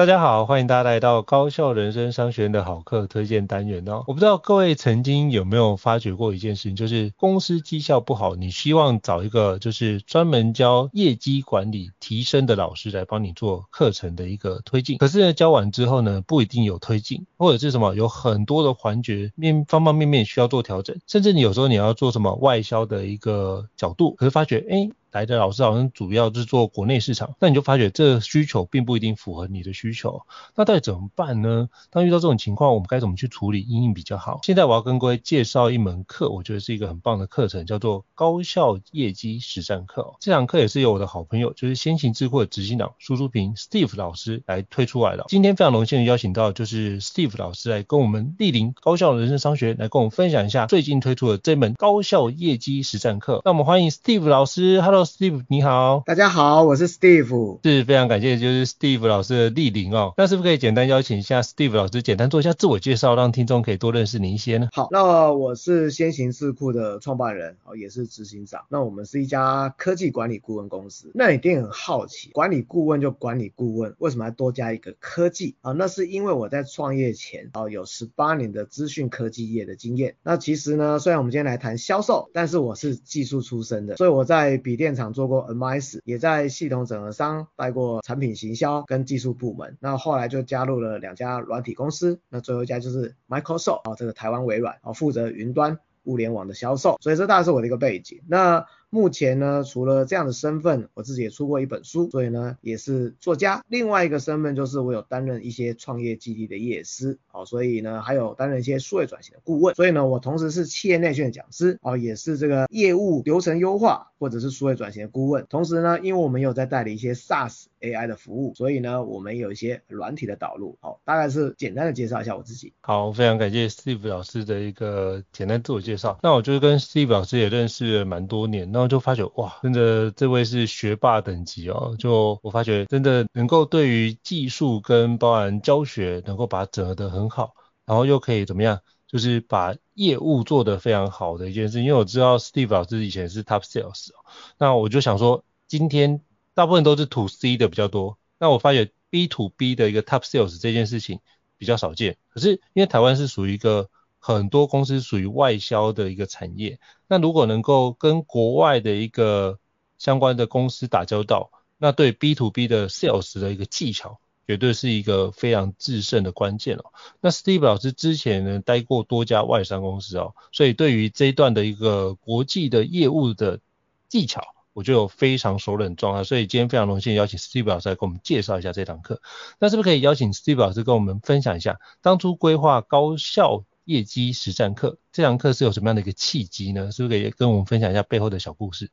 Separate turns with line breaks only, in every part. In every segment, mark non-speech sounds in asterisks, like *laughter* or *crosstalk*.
大家好，欢迎大家来到高效人生商学院的好课推荐单元哦。我不知道各位曾经有没有发觉过一件事情，就是公司绩效不好，你希望找一个就是专门教业绩管理提升的老师来帮你做课程的一个推进。可是呢，教完之后呢，不一定有推进，或者是什么有很多的环节面方方面面需要做调整，甚至你有时候你要做什么外销的一个角度，可是发觉哎。来的老师好像主要是做国内市场，那你就发觉这需求并不一定符合你的需求，那到底怎么办呢？当遇到这种情况，我们该怎么去处理阴影比较好？现在我要跟各位介绍一门课，我觉得是一个很棒的课程，叫做高效业绩实战课。这堂课也是由我的好朋友，就是先行智库的执行长苏书平 Steve 老师来推出来的。今天非常荣幸的邀请到就是 Steve 老师来跟我们莅临高效人生商学，来跟我们分享一下最近推出的这门高效业绩实战课。那我们欢迎 Steve 老师，Hello。Steve 你好，
大家好，我是 Steve，
是非常感谢，就是 Steve 老师的莅临哦。那是不是可以简单邀请一下 Steve 老师，简单做一下自我介绍，让听众可以多认识你一些呢？
好，那我是先行智库的创办人，哦，也是执行长。那我们是一家科技管理顾问公司。那你一定很好奇，管理顾问就管理顾问，为什么要多加一个科技啊？那是因为我在创业前哦，有十八年的资讯科技业的经验。那其实呢，虽然我们今天来谈销售，但是我是技术出身的，所以我在笔电现场做。过 MIS 也在系统整合商带过产品行销跟技术部门，那后来就加入了两家软体公司，那最后一家就是 Microsoft 啊，这个台湾微软啊，负责云端物联网的销售，所以这大概是我的一个背景。那目前呢，除了这样的身份，我自己也出过一本书，所以呢也是作家。另外一个身份就是我有担任一些创业基地的业师，哦，所以呢还有担任一些数位转型的顾问。所以呢，我同时是企业内训的讲师，哦，也是这个业务流程优化或者是数位转型的顾问。同时呢，因为我们有在代理一些 SaaS AI 的服务，所以呢我们有一些软体的导入。好，大概是简单的介绍一下我自己。
好，非常感谢 Steve 老师的一个简单自我介绍。那我就是跟 Steve 老师也认识蛮多年了。然后就发觉哇，真的这位是学霸等级哦！就我发觉真的能够对于技术跟包含教学能够把它整合得很好，然后又可以怎么样，就是把业务做得非常好的一件事。因为我知道 Steve 老师以前是 Top Sales，那我就想说，今天大部分都是 To C 的比较多，那我发觉 B to B 的一个 Top Sales 这件事情比较少见。可是因为台湾是属于一个很多公司属于外销的一个产业，那如果能够跟国外的一个相关的公司打交道，那对 B to B 的 sales 的一个技巧，绝对是一个非常制胜的关键哦。那 Steve 老师之前呢，待过多家外商公司哦，所以对于这一段的一个国际的业务的技巧，我就有非常熟稔状态。所以今天非常荣幸邀请 Steve 老师来给我们介绍一下这堂课。那是不是可以邀请 Steve 老师跟我们分享一下，当初规划高效业绩实战课，这堂课是有什么样的一个契机呢？是不是可以跟我们分享一下背后的小故事？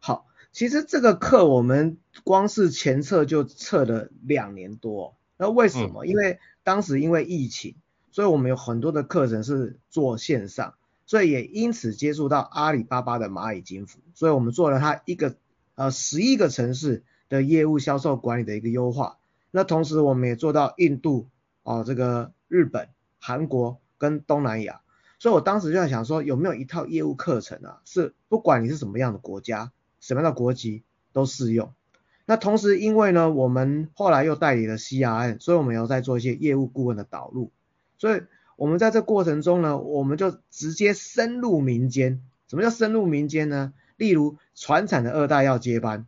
好，其实这个课我们光是前测就测了两年多。那为什么？嗯、因为当时因为疫情，所以我们有很多的课程是做线上。所以也因此接触到阿里巴巴的蚂蚁金服，所以我们做了它一个呃十一个城市的业务销售管理的一个优化。那同时我们也做到印度哦，这个日本、韩国跟东南亚。所以我当时就在想说，有没有一套业务课程啊，是不管你是什么样的国家、什么样的国籍都适用。那同时因为呢，我们后来又代理了 CRM，所以我们要再做一些业务顾问的导入。所以我们在这过程中呢，我们就直接深入民间。什么叫深入民间呢？例如传产的二代要接班，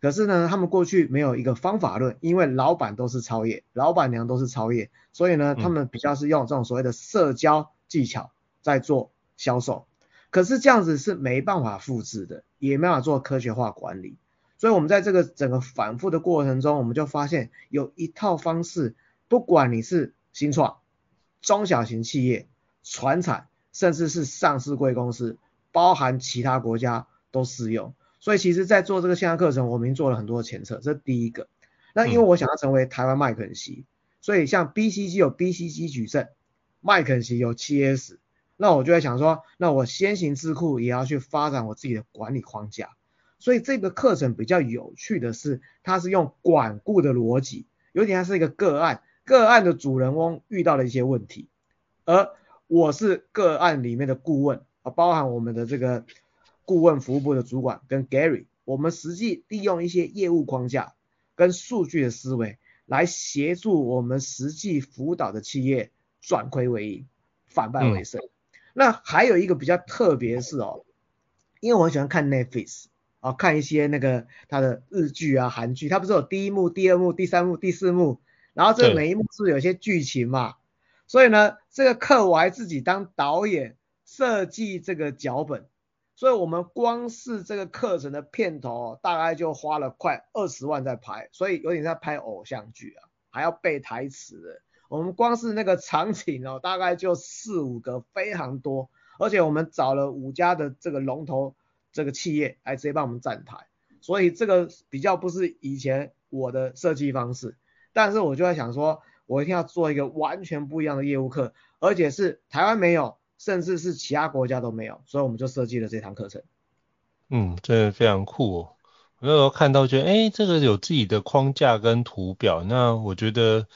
可是呢，他们过去没有一个方法论，因为老板都是超业，老板娘都是超业，所以呢，他们比较是用这种所谓的社交技巧在做销售。可是这样子是没办法复制的，也没办法做科学化管理。所以我们在这个整个反复的过程中，我们就发现有一套方式，不管你是新创。中小型企业、传产，甚至是上市贵公司，包含其他国家都适用。所以其实，在做这个线上课程，我们已经做了很多的前测，这是第一个。那因为我想要成为台湾麦肯锡，所以像 BCG 有 BCG 矩阵，麦肯锡有 7S，那我就在想说，那我先行智库也要去发展我自己的管理框架。所以这个课程比较有趣的是，它是用管顾的逻辑，有点像是一个个案。个案的主人翁遇到了一些问题，而我是个案里面的顾问啊，包含我们的这个顾问服务部的主管跟 Gary，我们实际利用一些业务框架跟数据的思维来协助我们实际辅导的企业转亏为盈，反败为胜。嗯、那还有一个比较特别的是哦，因为我很喜欢看 Netflix 啊，看一些那个他的日剧啊、韩剧，它不是有第一幕、第二幕、第三幕、第四幕。然后这每一幕是有些剧情嘛？所以呢，这个课我还自己当导演设计这个脚本，所以我们光是这个课程的片头大概就花了快二十万在拍，所以有点在拍偶像剧啊，还要背台词。我们光是那个场景哦，大概就四五个，非常多，而且我们找了五家的这个龙头这个企业来直接帮我们站台，所以这个比较不是以前我的设计方式。但是我就在想说，我一定要做一个完全不一样的业务课，而且是台湾没有，甚至是其他国家都没有，所以我们就设计了这堂课程。
嗯，真的非常酷哦！我那时候看到觉得，哎，这个有自己的框架跟图表，那我觉得，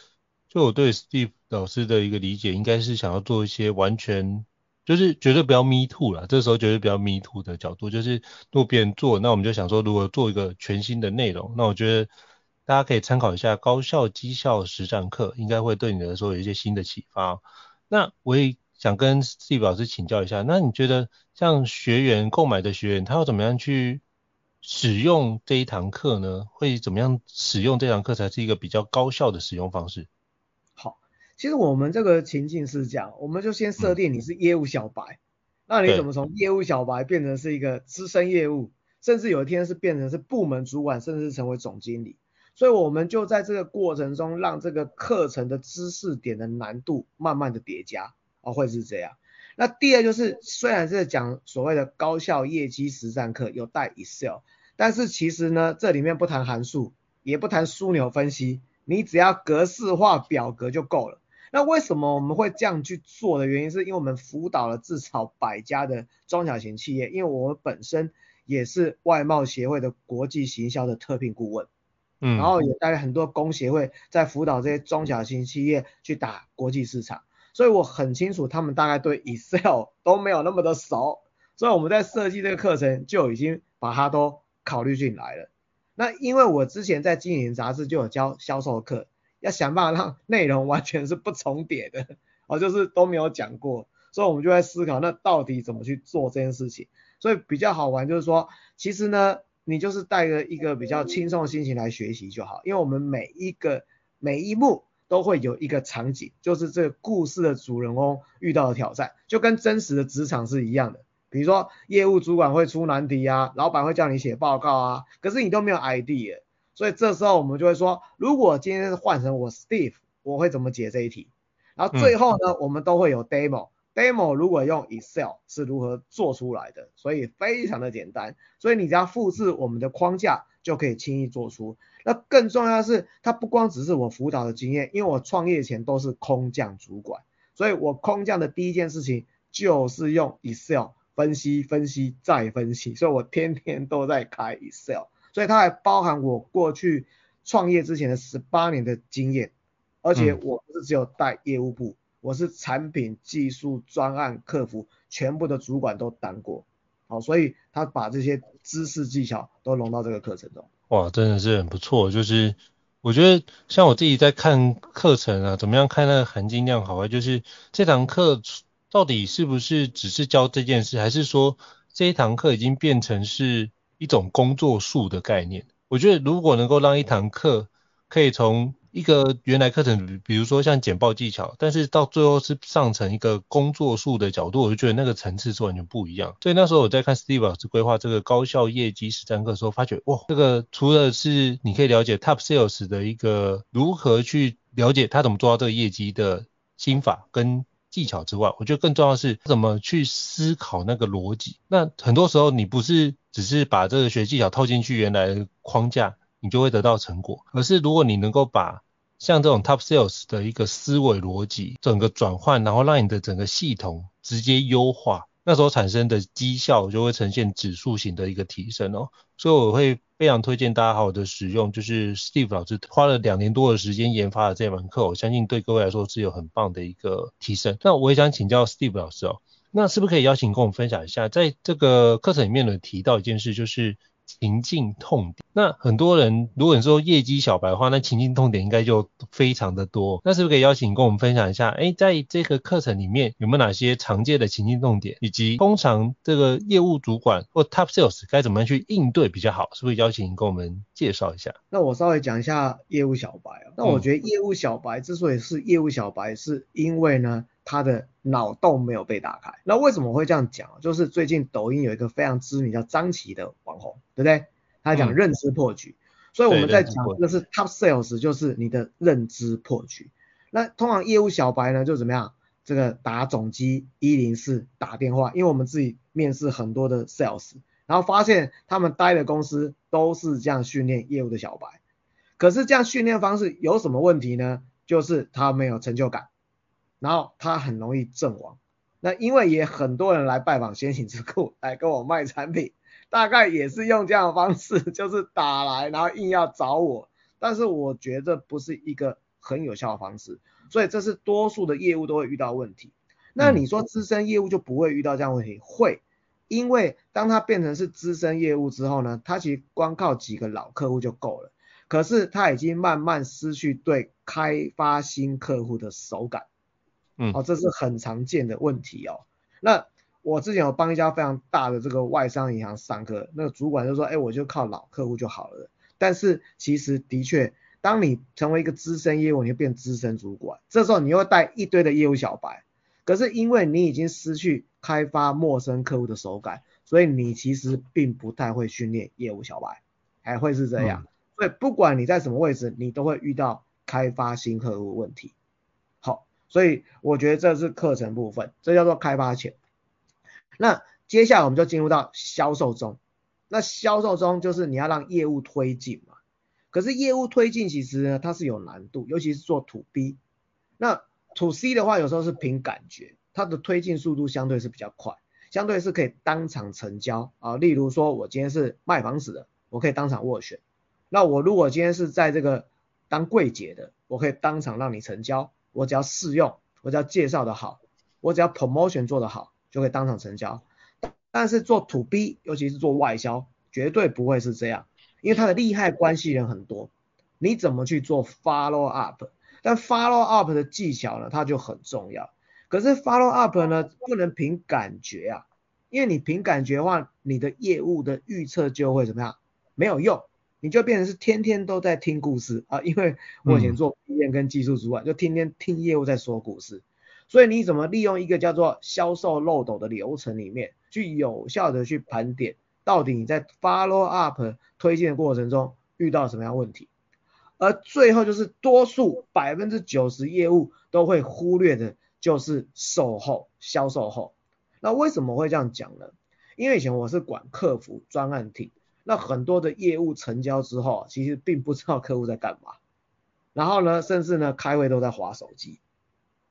就我对 Steve 老师的一个理解，应该是想要做一些完全，就是绝对不要 me too 啦，这时候绝对不要 me too 的角度，就是如果别人做，那我们就想说，如果做一个全新的内容，那我觉得。大家可以参考一下高效绩效实战课，应该会对你来说有一些新的启发。那我也想跟 Steve 老师请教一下，那你觉得像学员购买的学员，他要怎么样去使用这一堂课呢？会怎么样使用这堂课才是一个比较高效的使用方式？
好，其实我们这个情境是这样，我们就先设定你是业务小白，嗯、那你怎么从业务小白变成是一个资深业务，甚至有一天是变成是部门主管，甚至是成为总经理？所以我们就在这个过程中，让这个课程的知识点的难度慢慢的叠加，哦，会是这样。那第二就是，虽然是讲所谓的高效业绩实战课，有带 Excel，但是其实呢，这里面不谈函数，也不谈枢纽分析，你只要格式化表格就够了。那为什么我们会这样去做的原因，是因为我们辅导了至少百家的中小型企业，因为我们本身也是外贸协会的国际行销的特聘顾问。嗯，然后也带了很多工协会在辅导这些中小型企业去打国际市场，所以我很清楚他们大概对 Excel 都没有那么的熟，所以我们在设计这个课程就已经把它都考虑进来了。那因为我之前在经营杂志就有教销售课，要想办法让内容完全是不重叠的，*laughs* 哦，就是都没有讲过，所以我们就在思考那到底怎么去做这件事情。所以比较好玩就是说，其实呢。你就是带着一个比较轻松的心情来学习就好，因为我们每一个每一幕都会有一个场景，就是这个故事的主人公遇到的挑战，就跟真实的职场是一样的。比如说业务主管会出难题啊，老板会叫你写报告啊，可是你都没有 idea，所以这时候我们就会说，如果今天换成我 Steve，我会怎么解这一题？然后最后呢，我们都会有 demo。demo 如果用 Excel 是如何做出来的，所以非常的简单，所以你只要复制我们的框架就可以轻易做出。那更重要的是，它不光只是我辅导的经验，因为我创业前都是空降主管，所以我空降的第一件事情就是用 Excel 分析分析再分析，所以我天天都在开 Excel，所以它还包含我过去创业之前的十八年的经验，而且我不是只有带业务部，我是产品、技术、专案、客服全部的主管都当过，好，所以他把这些知识技巧都融到这个课程中。
哇，真的是很不错，就是。我觉得像我自己在看课程啊，怎么样看那个含金量好坏，就是这堂课到底是不是只是教这件事，还是说这一堂课已经变成是一种工作术的概念？我觉得如果能够让一堂课可以从一个原来课程，比如说像简报技巧，但是到最后是上成一个工作术的角度，我就觉得那个层次是完全不一样。所以那时候我在看 Steve 老师规划这个高效业绩实战课的时候，发觉哇，这个除了是你可以了解 Top Sales 的一个如何去了解他怎么做到这个业绩的心法跟技巧之外，我觉得更重要的是怎么去思考那个逻辑。那很多时候你不是只是把这个学技巧套进去原来的框架。你就会得到成果。可是如果你能够把像这种 top sales 的一个思维逻辑整个转换，然后让你的整个系统直接优化，那时候产生的绩效就会呈现指数型的一个提升哦。所以我会非常推荐大家好好的使用，就是 Steve 老师花了两年多的时间研发的这门课，我相信对各位来说是有很棒的一个提升。那我也想请教 Steve 老师哦，那是不是可以邀请跟我们分享一下，在这个课程里面呢提到一件事，就是。情境痛点，那很多人如果你说业绩小白的话，那情境痛点应该就非常的多。那是不是可以邀请跟我们分享一下？哎，在这个课程里面有没有哪些常见的情境痛点，以及通常这个业务主管或 Top Sales 该怎么样去应对比较好？是不是邀请跟我们介绍一下？
那我稍微讲一下业务小白啊。那我觉得业务小白之所以是业务小白，是因为呢，他的脑洞没有被打开。那为什么会这样讲？就是最近抖音有一个非常知名叫张琪的网红，对不对？他讲认知破局，嗯、所以我们在讲的是 top sales，就是你的认知破局。那通常业务小白呢，就怎么样？这个打总机一零四打电话，因为我们自己面试很多的 sales，然后发现他们待的公司都是这样训练业务的小白。可是这样训练方式有什么问题呢？就是他没有成就感。然后他很容易阵亡，那因为也很多人来拜访先行之库来跟我卖产品，大概也是用这样的方式，就是打来然后硬要找我，但是我觉得不是一个很有效的方式，所以这是多数的业务都会遇到问题。那你说资深业务就不会遇到这样的问题？会，因为当他变成是资深业务之后呢，他其实光靠几个老客户就够了，可是他已经慢慢失去对开发新客户的手感。嗯，哦，这是很常见的问题哦。那我之前有帮一家非常大的这个外商银行上课，那个主管就说，哎，我就靠老客户就好了。但是其实的确，当你成为一个资深业务，你就变资深主管，这时候你又带一堆的业务小白。可是因为你已经失去开发陌生客户的手感，所以你其实并不太会训练业务小白，还会是这样。嗯。所以不管你在什么位置，你都会遇到开发新客户问题。所以我觉得这是课程部分，这叫做开发前。那接下来我们就进入到销售中。那销售中就是你要让业务推进嘛。可是业务推进其实呢，它是有难度，尤其是做 To B。那 To C 的话，有时候是凭感觉，它的推进速度相对是比较快，相对是可以当场成交啊。例如说，我今天是卖房子的，我可以当场斡旋。那我如果今天是在这个当柜姐的，我可以当场让你成交。我只要试用，我只要介绍的好，我只要 promotion 做得好，就可以当场成交。但是做 to B，尤其是做外销，绝对不会是这样，因为它的利害关系人很多。你怎么去做 follow up？但 follow up 的技巧呢，它就很重要。可是 follow up 呢，不能凭感觉啊，因为你凭感觉的话，你的业务的预测就会怎么样？没有用。你就变成是天天都在听故事啊，因为我以前做 PM 跟技术主管，就天天听业务在说故事，所以你怎么利用一个叫做销售漏斗的流程里面，去有效的去盘点，到底你在 follow up 推荐的过程中遇到什么样问题，而最后就是多数百分之九十业务都会忽略的，就是售后销售后。那为什么会这样讲呢？因为以前我是管客服专案体。那很多的业务成交之后，其实并不知道客户在干嘛，然后呢，甚至呢开会都在划手机。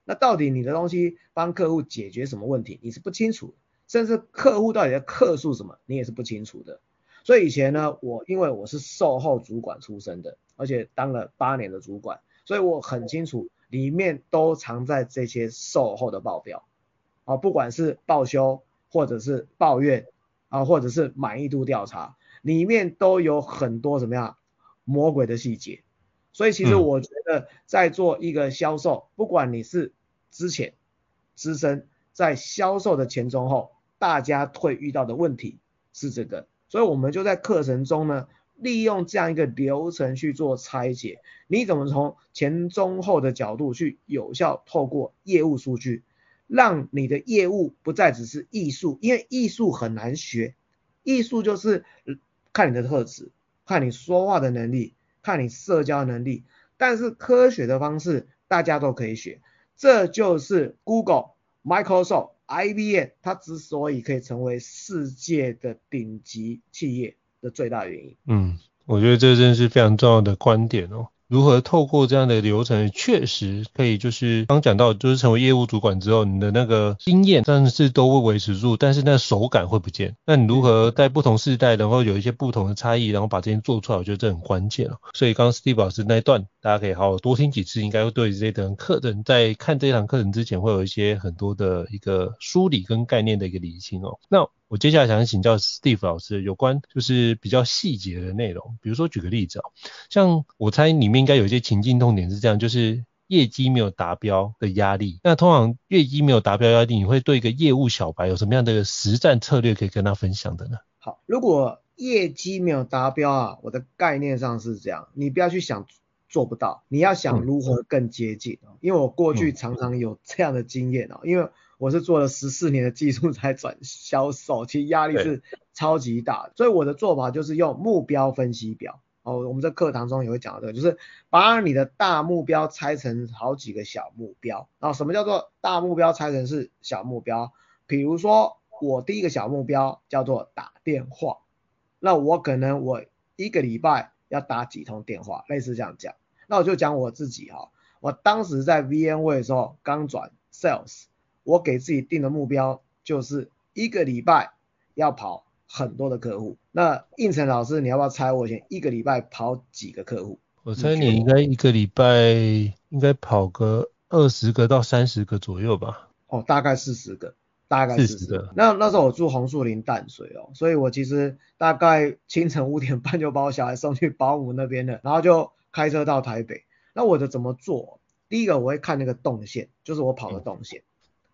那到底你的东西帮客户解决什么问题，你是不清楚，甚至客户到底在客诉什么，你也是不清楚的。所以以前呢，我因为我是售后主管出身的，而且当了八年的主管，所以我很清楚里面都藏在这些售后的报表，啊，不管是报修或者是抱怨啊，或者是满意度调查，里面都有很多什么样魔鬼的细节。所以其实我觉得在做一个销售，不管你是之前资深，在销售的前中后，大家会遇到的问题是这个。所以我们就在课程中呢，利用这样一个流程去做拆解。你怎么从前中后的角度去有效透过业务数据，让你的业务不再只是艺术，因为艺术很难学。艺术就是看你的特质，看你说话的能力，看你社交能力。但是科学的方式大家都可以学，这就是 Google、Microsoft。IBM 它之所以可以成为世界的顶级企业的最大原因。
嗯，我觉得这真是非常重要的观点哦。如何透过这样的流程，确实可以就是刚讲到，就是成为业务主管之后，你的那个经验但是都会维持住，但是那手感会不见。那你如何在不同世代，然后有一些不同的差异，然后把这些做出来，我觉得这很关键哦。所以刚刚 Steve 老师那一段，大家可以好好多听几次，应该会对这堂课程在看这堂课程之前，会有一些很多的一个梳理跟概念的一个理清哦。那我接下来想请教 Steve 老师有关就是比较细节的内容，比如说举个例子啊，像我猜里面应该有一些情境痛点是这样，就是业绩没有达标的压力。那通常业绩没有达标压力，你会对一个业务小白有什么样的实战策略可以跟他分享的呢？
好，如果业绩没有达标啊，我的概念上是这样，你不要去想做不到，你要想如何更接近。嗯、因为我过去常常有这样的经验啊，因为。我是做了十四年的技术才转销售，其实压力是超级大的，所以我的做法就是用目标分析表。哦，我们在课堂中也会讲到这个，就是把你的大目标拆成好几个小目标。然后什么叫做大目标拆成是小目标？比如说我第一个小目标叫做打电话，那我可能我一个礼拜要打几通电话，类似这样讲。那我就讲我自己哈，我当时在 VMware 的时候刚转 Sales。我给自己定的目标就是一个礼拜要跑很多的客户。那应成老师，你要不要猜我以前一个礼拜跑几个客户？
我猜你应该一个礼拜应该跑个二十个到三十个左右吧？
哦，大概四十个，大概四十个。那那时候我住红树林淡水哦，所以我其实大概清晨五点半就把我小孩送去保姆那边了，然后就开车到台北。那我的怎么做？第一个我会看那个动线，就是我跑的动线。嗯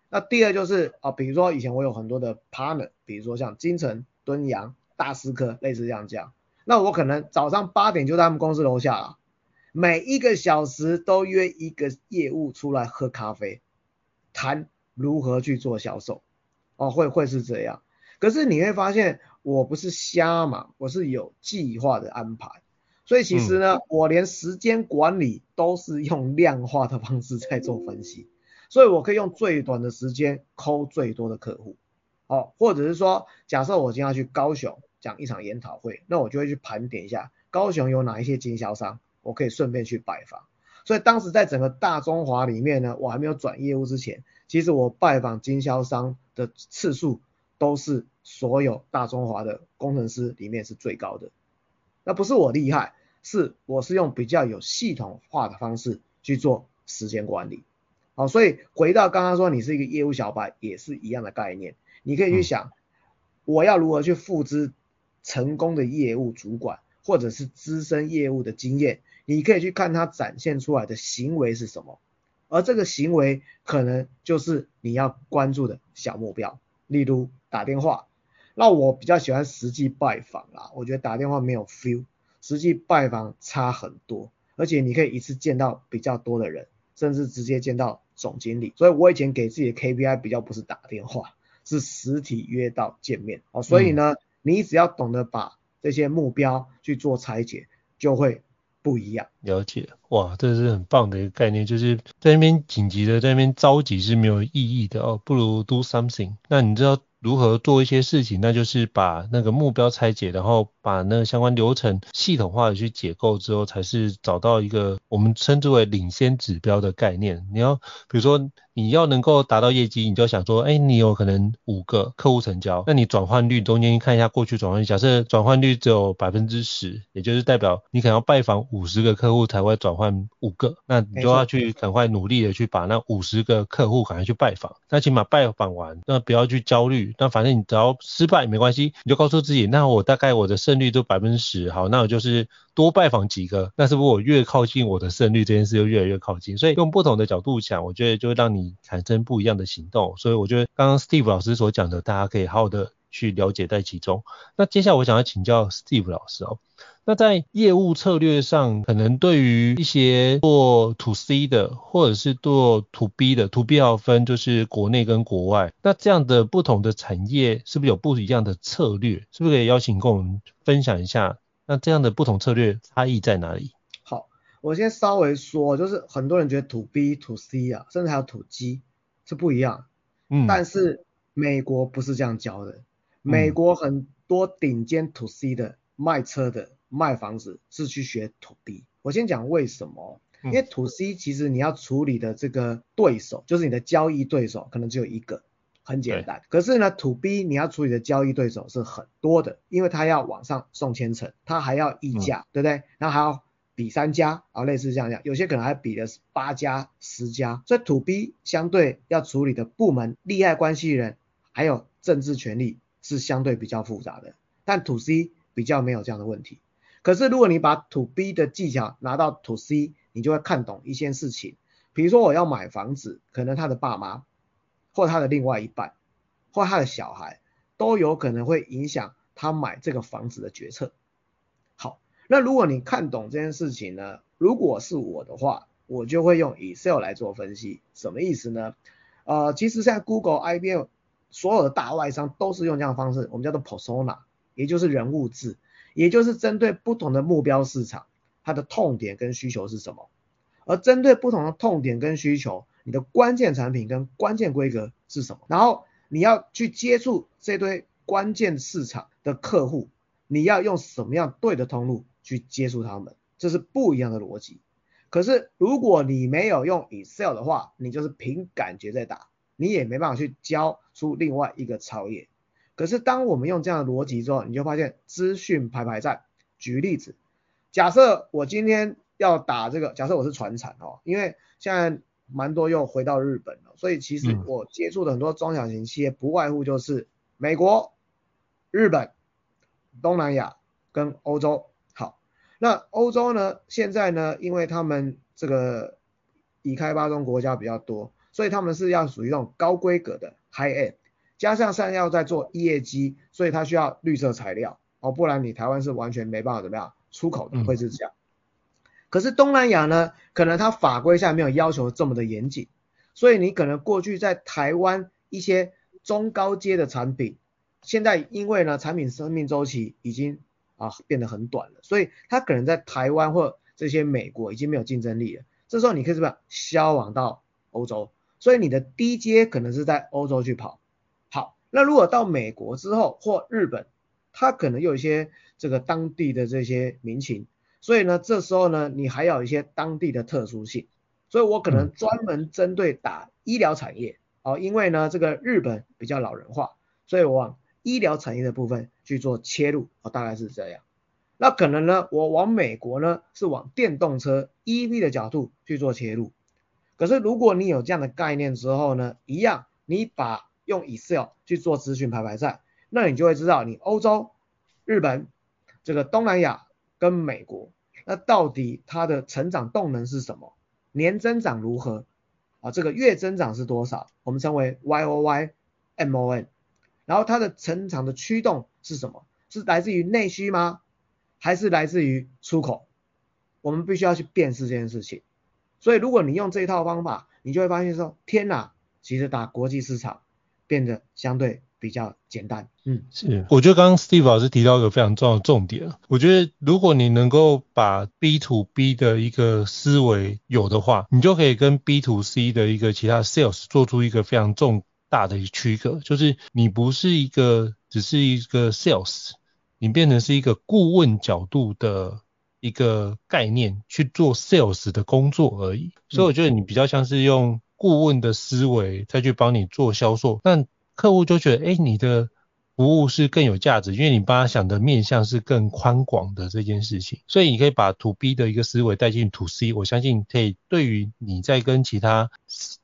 那第二就是啊，比如说以前我有很多的 partner，比如说像金城、敦阳、大师科，类似这样这样。那我可能早上八点就在他们公司楼下了，每一个小时都约一个业务出来喝咖啡，谈如何去做销售。哦，会会是这样。可是你会发现，我不是瞎嘛，我是有计划的安排。所以其实呢，嗯、我连时间管理都是用量化的方式在做分析。所以我可以用最短的时间抠最多的客户，哦，或者是说，假设我今天要去高雄讲一场研讨会，那我就会去盘点一下高雄有哪一些经销商，我可以顺便去拜访。所以当时在整个大中华里面呢，我还没有转业务之前，其实我拜访经销商的次数都是所有大中华的工程师里面是最高的。那不是我厉害，是我是用比较有系统化的方式去做时间管理。好，所以回到刚刚说，你是一个业务小白，也是一样的概念。你可以去想，我要如何去复制成功的业务主管，或者是资深业务的经验。你可以去看他展现出来的行为是什么，而这个行为可能就是你要关注的小目标。例如打电话，那我比较喜欢实际拜访啦，我觉得打电话没有 feel，实际拜访差很多，而且你可以一次见到比较多的人，甚至直接见到。总经理，所以我以前给自己的 KPI 比较不是打电话，是实体约到见面哦。所以呢，你只要懂得把这些目标去做拆解，就会不一样。
了解，哇，这是很棒的一个概念，就是在那边紧急的，在那边着急是没有意义的哦，不如 do something。那你知道？如何做一些事情，那就是把那个目标拆解，然后把那个相关流程系统化的去解构之后，才是找到一个我们称之为领先指标的概念。你要比如说你要能够达到业绩，你就想说，哎，你有可能五个客户成交，那你转换率中间看一下过去转换率，假设转换率只有百分之十，也就是代表你可能要拜访五十个客户才会转换五个，那你就要去赶快努力的去把那五十个客户赶快去拜访，那起码拜访完，那不要去焦虑，那反正你只要失败没关系，你就告诉自己，那我大概我的胜率都百分之十，好，那我就是多拜访几个，那是不是我越靠近我的胜率这件事就越来越靠近？所以用不同的角度想，我觉得就会让你产生不一样的行动。所以我觉得刚刚 Steve 老师所讲的，大家可以好好的去了解在其中。那接下来我想要请教 Steve 老师哦，那在业务策略上，可能对于一些做 To C 的，或者是做 To B 的，To B 要分就是国内跟国外，那这样的不同的产业是不是有不一样的策略？是不是可以邀请跟我们分享一下？那这样的不同策略差异在哪里？
好我先稍微说，就是很多人觉得 to B to C 啊，甚至还有 to G 是不一样，嗯，但是美国不是这样教的，美国很多顶尖 to C 的卖车的卖房子是去学 to B。我先讲为什么，因为 to C 其实你要处理的这个对手，就是你的交易对手，可能只有一个，很简单。可是呢 to B 你要处理的交易对手是很多的，因为他要往上送千层，他还要议价，对不对？然后还要比三家啊，类似这样讲，有些可能还比的是八家、十家，所以 To B 相对要处理的部门、利害关系人，还有政治权利是相对比较复杂的，但 To C 比较没有这样的问题。可是如果你把 To B 的技巧拿到 To C，你就会看懂一件事情，比如说我要买房子，可能他的爸妈，或他的另外一半，或他的小孩，都有可能会影响他买这个房子的决策。好那如果你看懂这件事情呢，如果是我的话，我就会用 Excel 来做分析。什么意思呢？呃，其实现在 Google、IBM 所有的大外商都是用这样方式，我们叫做 Persona，也就是人物志，也就是针对不同的目标市场，它的痛点跟需求是什么。而针对不同的痛点跟需求，你的关键产品跟关键规格是什么？然后你要去接触这堆关键市场的客户，你要用什么样对的通路？去接触他们，这是不一样的逻辑。可是如果你没有用 Excel 的话，你就是凭感觉在打，你也没办法去教出另外一个超越。可是当我们用这样的逻辑之后，你就发现资讯排排站。举例子，假设我今天要打这个，假设我是传产哦，因为现在蛮多又回到日本了，所以其实我接触的很多中小型企业，不外乎就是美国、日本、东南亚跟欧洲。好那欧洲呢？现在呢，因为他们这个已开发中国家比较多，所以他们是要属于那种高规格的 high end，加上现在要在做业绩，所以它需要绿色材料哦，不然你台湾是完全没办法怎么样出口的，会是这样。可是东南亚呢，可能它法规下没有要求这么的严谨，所以你可能过去在台湾一些中高阶的产品，现在因为呢产品生命周期已经。啊，变得很短了，所以它可能在台湾或这些美国已经没有竞争力了。这时候你可以怎么样销往到欧洲？所以你的低阶可能是在欧洲去跑。好，那如果到美国之后或日本，它可能有一些这个当地的这些民情，所以呢，这时候呢，你还有一些当地的特殊性。所以我可能专门针对打医疗产业，哦，因为呢，这个日本比较老人化，所以我往医疗产业的部分去做切入，哦，大概是这样。那可能呢，我往美国呢是往电动车 EV 的角度去做切入。可是如果你有这样的概念之后呢，一样，你把用 Excel 去做资讯排排站，那你就会知道你欧洲、日本、这个东南亚跟美国，那到底它的成长动能是什么？年增长如何？啊，这个月增长是多少？我们称为 YOY、MON。然后它的成长的驱动是什么？是来自于内需吗？还是来自于出口？我们必须要去辨识这件事情。所以如果你用这一套方法，你就会发现说，天哪，其实打国际市场变得相对比较简单。嗯，
是。我觉得刚刚 Steve 老师提到一个非常重要的重点，我觉得如果你能够把 B to B 的一个思维有的话，你就可以跟 B to C 的一个其他 Sales 做出一个非常重。大的一个区隔就是你不是一个只是一个 sales，你变成是一个顾问角度的一个概念去做 sales 的工作而已。所以我觉得你比较像是用顾问的思维再去帮你做销售，那客户就觉得，哎，你的服务是更有价值，因为你帮他想的面向是更宽广的这件事情，所以你可以把 To B 的一个思维带进 To C，我相信可以对于你在跟其他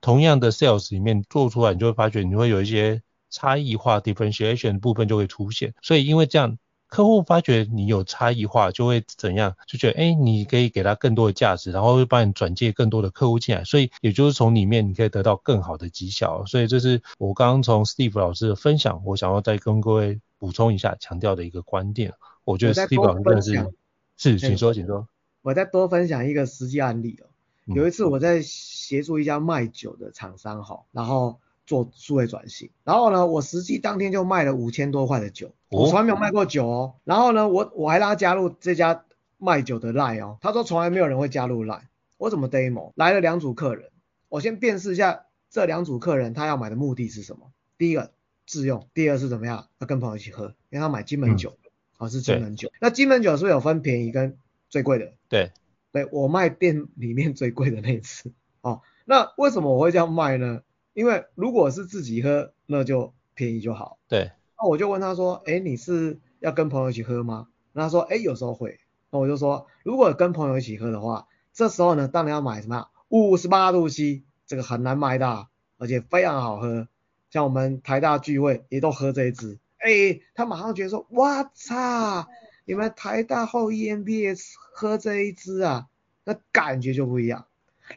同样的 Sales 里面做出来，你就会发觉你会有一些差异化 Differentiation 部分就会出现，所以因为这样。客户发觉你有差异化，就会怎样？就觉得，哎，你可以给他更多的价值，然后会帮你转介更多的客户进来，所以也就是从里面你可以得到更好的绩效。所以这是我刚刚从 Steve 老师的分享，我想要再跟各位补充一下，强调的一个观点。我觉得 Steve 老师真的是，是，请说，请说。
我再多分享一个实际案例哦。有一次我在协助一家卖酒的厂商哈，然后。做数位转型，然后呢，我实际当天就卖了五千多块的酒，我从来没有卖过酒哦。然后呢，我我还让他加入这家卖酒的 line 哦，他说从来没有人会加入 line，我怎么 demo？来了两组客人，我先辨识一下这两组客人他要买的目的是什么？第一个自用，第二是怎么样？要跟朋友一起喝，因为他买金门酒，好、嗯哦、是金门酒。那金门酒是不是有分便宜跟最贵的？
对，
对我卖店里面最贵的那一次哦。那为什么我会这样卖呢？因为如果是自己喝，那就便宜就好。
对，
那我就问他说，哎，你是要跟朋友一起喝吗？那他说，哎，有时候会。那我就说，如果跟朋友一起喝的话，这时候呢，当然要买什么？五十八度 C，这个很难买的，而且非常好喝。像我们台大聚会也都喝这一支，哎，他马上觉得说，哇操，你们台大后 EMBA 喝这一支啊，那感觉就不一样。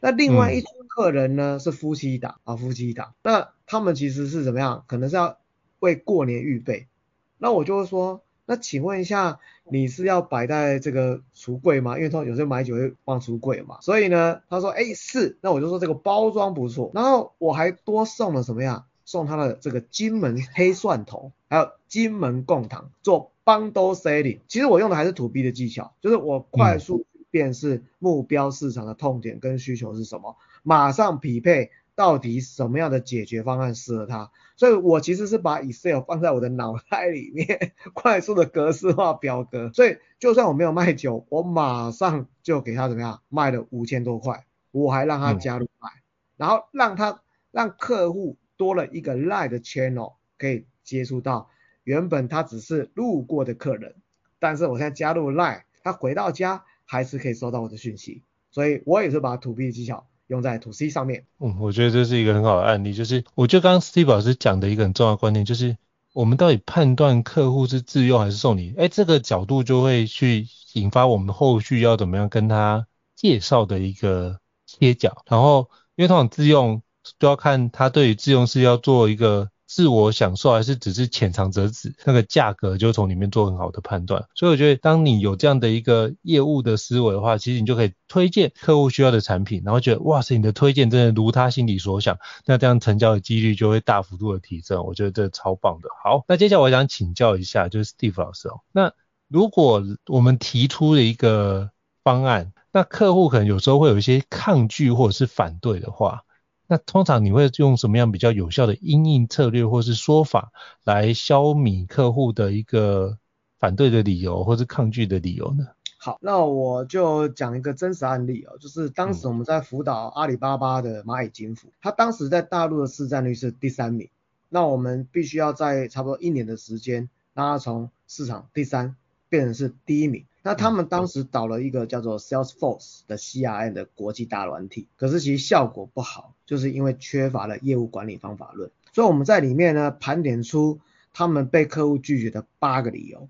那另外一组客人呢，是夫妻档啊，夫妻档。那他们其实是怎么样？可能是要为过年预备。那我就会说，那请问一下，你是要摆在这个橱柜吗？因为他有时候买酒会放橱柜嘛。所以呢，他说，哎，是。那我就说这个包装不错。然后我还多送了什么呀？送他的这个金门黑蒜头，还有金门贡糖做 bundle selling。其实我用的还是 to B 的技巧，就是我快速、嗯。便是目标市场的痛点跟需求是什么，马上匹配到底什么样的解决方案适合他。所以我其实是把 Excel 放在我的脑袋里面，快速的格式化表格。所以就算我没有卖酒，我马上就给他怎么样，卖了五千多块，我还让他加入卖，嗯、然后让他让客户多了一个 Line 的 channel 可以接触到原本他只是路过的客人，但是我现在加入 Line，他回到家。还是可以收到我的讯息，所以我也是把 To B 的技巧用在 To C 上面。
嗯，我觉得这是一个很好的案例，就是我觉得刚刚 Steve 老师讲的一个很重要的观念，就是我们到底判断客户是自用还是送礼，哎，这个角度就会去引发我们后续要怎么样跟他介绍的一个切角。然后，因为通常自用都要看他对于自用是要做一个。自我享受还是只是浅尝辄止，那个价格就从里面做很好的判断。所以我觉得，当你有这样的一个业务的思维的话，其实你就可以推荐客户需要的产品，然后觉得哇塞，你的推荐真的如他心里所想，那这样成交的几率就会大幅度的提升。我觉得这超棒的。好，那接下来我想请教一下，就是 Steve 老师哦，那如果我们提出了一个方案，那客户可能有时候会有一些抗拒或者是反对的话。那通常你会用什么样比较有效的因应策略或是说法来消弭客户的一个反对的理由或是抗拒的理由呢？
好，那我就讲一个真实案例哦，就是当时我们在辅导阿里巴巴的蚂蚁金服，它当时在大陆的市占率是第三名，那我们必须要在差不多一年的时间，让它从市场第三变成是第一名。那他们当时导了一个叫做 Salesforce 的 CRM 的国际大软体，可是其实效果不好，就是因为缺乏了业务管理方法论。所以我们在里面呢盘点出他们被客户拒绝的八个理由，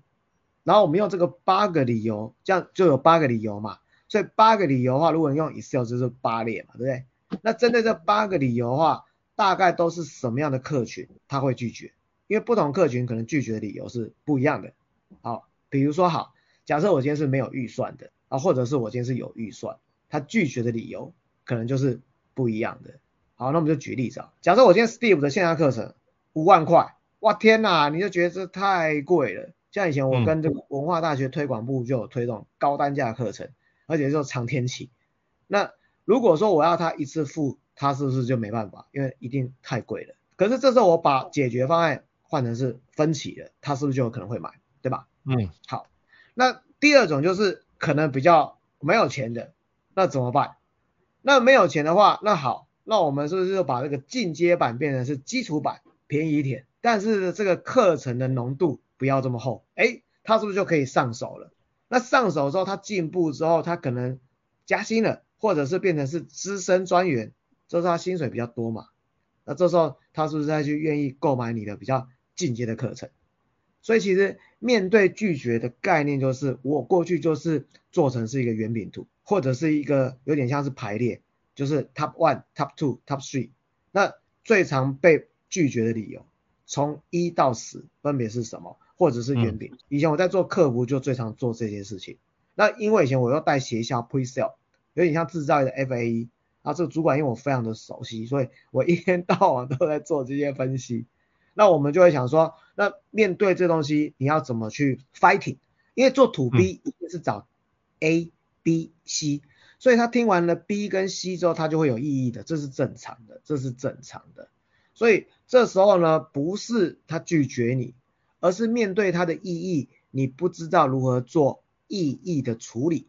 然后我们用这个八个理由，这样就有八个理由嘛。所以八个理由的话，如果你用 Excel 就是八列嘛，对不对？那针对这八个理由的话，大概都是什么样的客群他会拒绝？因为不同客群可能拒绝的理由是不一样的。好，比如说好。假设我今天是没有预算的啊，或者是我今天是有预算，他拒绝的理由可能就是不一样的。好，那我们就举例子啊。假设我今天 Steve 的线下课程五万块，哇天哪，你就觉得这太贵了。像以前我跟这个文化大学推广部就有推这种高单价课程，而且就是长天期。那如果说我要他一次付，他是不是就没办法？因为一定太贵了。可是这时候我把解决方案换成是分期的，他是不是就有可能会买？对吧？
嗯，
好。那第二种就是可能比较没有钱的，那怎么办？那没有钱的话，那好，那我们是不是就把这个进阶版变成是基础版，便宜一点，但是这个课程的浓度不要这么厚，哎，他是不是就可以上手了？那上手之后，他进步之后，他可能加薪了，或者是变成是资深专员，这时候他薪水比较多嘛？那这时候他是不是再去愿意购买你的比较进阶的课程？所以其实面对拒绝的概念就是，我过去就是做成是一个圆饼图，或者是一个有点像是排列，就是 top one、top two、top three。那最常被拒绝的理由，从一到十分别是什么？或者是圆饼。以前我在做客服就最常做这些事情。那因为以前我要带学校 pre-sale，有点像制造业的 FAE，啊，这个主管因为我非常的熟悉，所以我一天到晚都在做这些分析。那我们就会想说，那面对这东西，你要怎么去 fighting？因为做 to B 一定是找 A、B、C，所以他听完了 B 跟 C 之后，他就会有异议的，这是正常的，这是正常的。所以这时候呢，不是他拒绝你，而是面对他的异议，你不知道如何做异议的处理。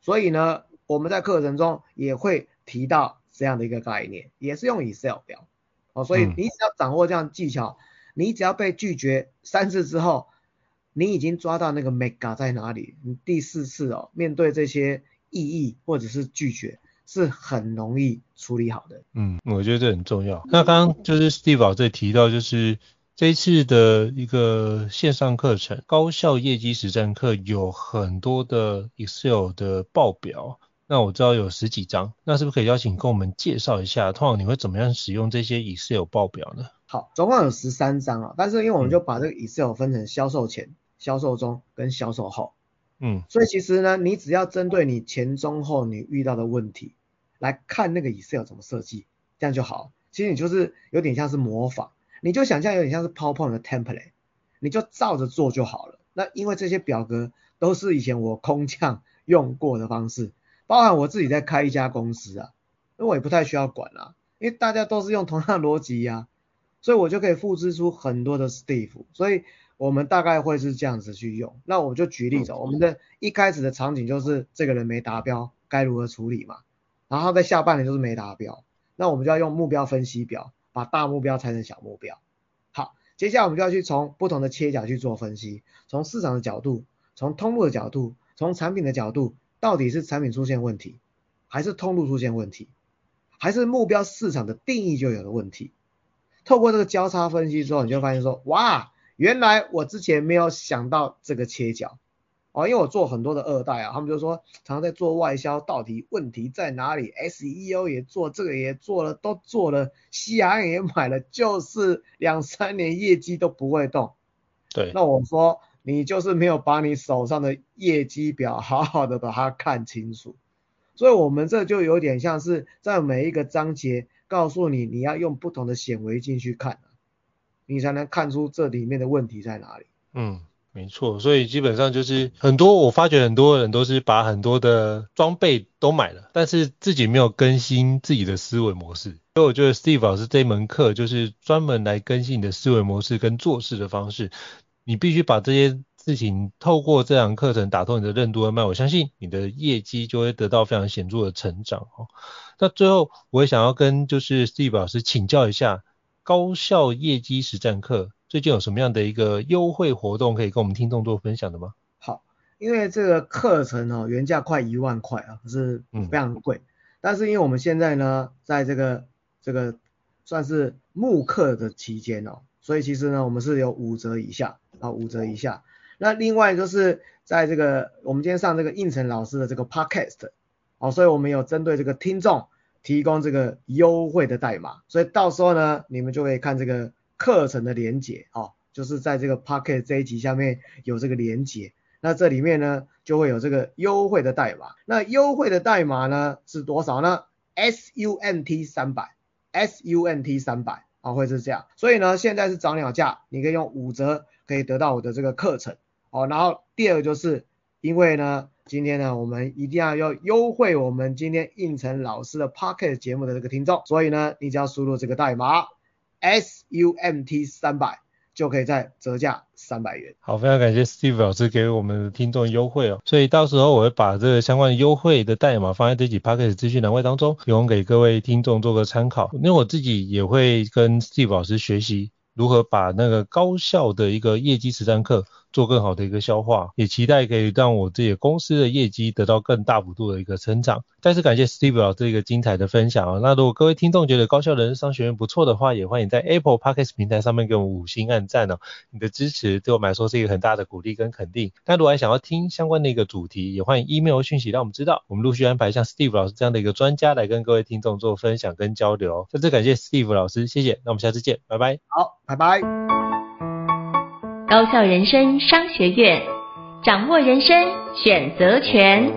所以呢，我们在课程中也会提到这样的一个概念，也是用 Excel 表。哦所以你只要掌握这样技巧，嗯、你只要被拒绝三次之后，你已经抓到那个 mega 在哪里。你第四次哦，面对这些异议或者是拒绝，是很容易处理好的。
嗯，我觉得这很重要。那刚刚就是 Steve 老师提到，就是这一次的一个线上课程高效业绩实战课，有很多的 Excel 的报表。那我知道有十几张，那是不是可以邀请跟我们介绍一下？通常你会怎么样使用这些 Excel 报表呢？
好，总共有十三张啊，但是因为我们就把这个 Excel 分成销售前、销售中跟销售后，嗯，所以其实呢，你只要针对你前中后你遇到的问题来看那个 Excel 怎么设计，这样就好。其实你就是有点像是模仿，你就想象有点像是 PowerPoint 的 template，你就照着做就好了。那因为这些表格都是以前我空降 *laughs* 用过的方式。包含我自己在开一家公司啊，那我也不太需要管啊，因为大家都是用同样的逻辑呀，所以我就可以复制出很多的 Steve，所以我们大概会是这样子去用。那我就举例子，我们的一开始的场景就是这个人没达标，该如何处理嘛？然后在下半年就是没达标，那我们就要用目标分析表，把大目标拆成小目标。好，接下来我们就要去从不同的切角去做分析，从市场的角度，从通路的角度，从产品的角度。到底是产品出现问题，还是通路出现问题，还是目标市场的定义就有了问题？透过这个交叉分析之后，你就发现说，哇，原来我之前没有想到这个切角哦，因为我做很多的二代啊，他们就说常常在做外销，到底问题在哪里？SEO 也做，这个也做了，都做了，CRM 也买了，就是两三年业绩都不会动。对，那我说。你就是没有把你手上的业绩表好好的把它看清楚，所以我们这就有点像是在每一个章节告诉你，你要用不同的显微镜去看，你才能看出这里面的问题在哪里。嗯，
没错，所以基本上就是很多，我发觉很多人都是把很多的装备都买了，但是自己没有更新自己的思维模式。所以我觉得 Steve 老师这门课就是专门来更新你的思维模式跟做事的方式。你必须把这些事情透过这堂课程打通你的任督二脉，我相信你的业绩就会得到非常显著的成长哦。那最后我也想要跟就是 Steve 老师请教一下，高效业绩实战课最近有什么样的一个优惠活动可以跟我们听众做分享的吗？
好，因为这个课程哦原价快一万块啊，是非常贵，嗯、但是因为我们现在呢在这个这个算是慕课的期间哦。所以其实呢，我们是有五折以下啊，五折以下。那另外就是在这个我们今天上这个应成老师的这个 podcast，哦，所以我们有针对这个听众提供这个优惠的代码，所以到时候呢，你们就可以看这个课程的连结哦，就是在这个 podcast 这一集下面有这个连结，那这里面呢就会有这个优惠的代码。那优惠的代码呢是多少呢？SUNT 三百，SUNT 三百。啊，会是这样，所以呢，现在是早鸟价，你可以用五折可以得到我的这个课程。哦，然后第二个就是，因为呢，今天呢，我们一定要要优惠我们今天应成老师的 Podcast 节目的这个听众，所以呢，你只要输入这个代码 S U M T 三百，就可以再折价三百元。
好，非常感谢 Steve 老师给我们的听众优惠哦。所以到时候我会把这个相关的优惠的代码放在这集 Podcast 资讯栏位当中，提供给各位听众做个参考。因为我自己也会跟 Steve 老师学习如何把那个高效的一个业绩实战课。做更好的一个消化，也期待可以让我自己公司的业绩得到更大幅度的一个成长。再次感谢 Steve 老师一个精彩的分享啊！那如果各位听众觉得高效人商学院不错的话，也欢迎在 Apple Podcast 平台上面给我们五星按赞哦。你的支持对我们来说是一个很大的鼓励跟肯定。那如果还想要听相关的一个主题，也欢迎 email 讯息让我们知道，我们陆续安排像 Steve 老师这样的一个专家来跟各位听众做分享跟交流。再次感谢 Steve 老师，谢谢。那我们下次见，拜拜。
好，拜拜。
高校人生商学院掌握人生选择权。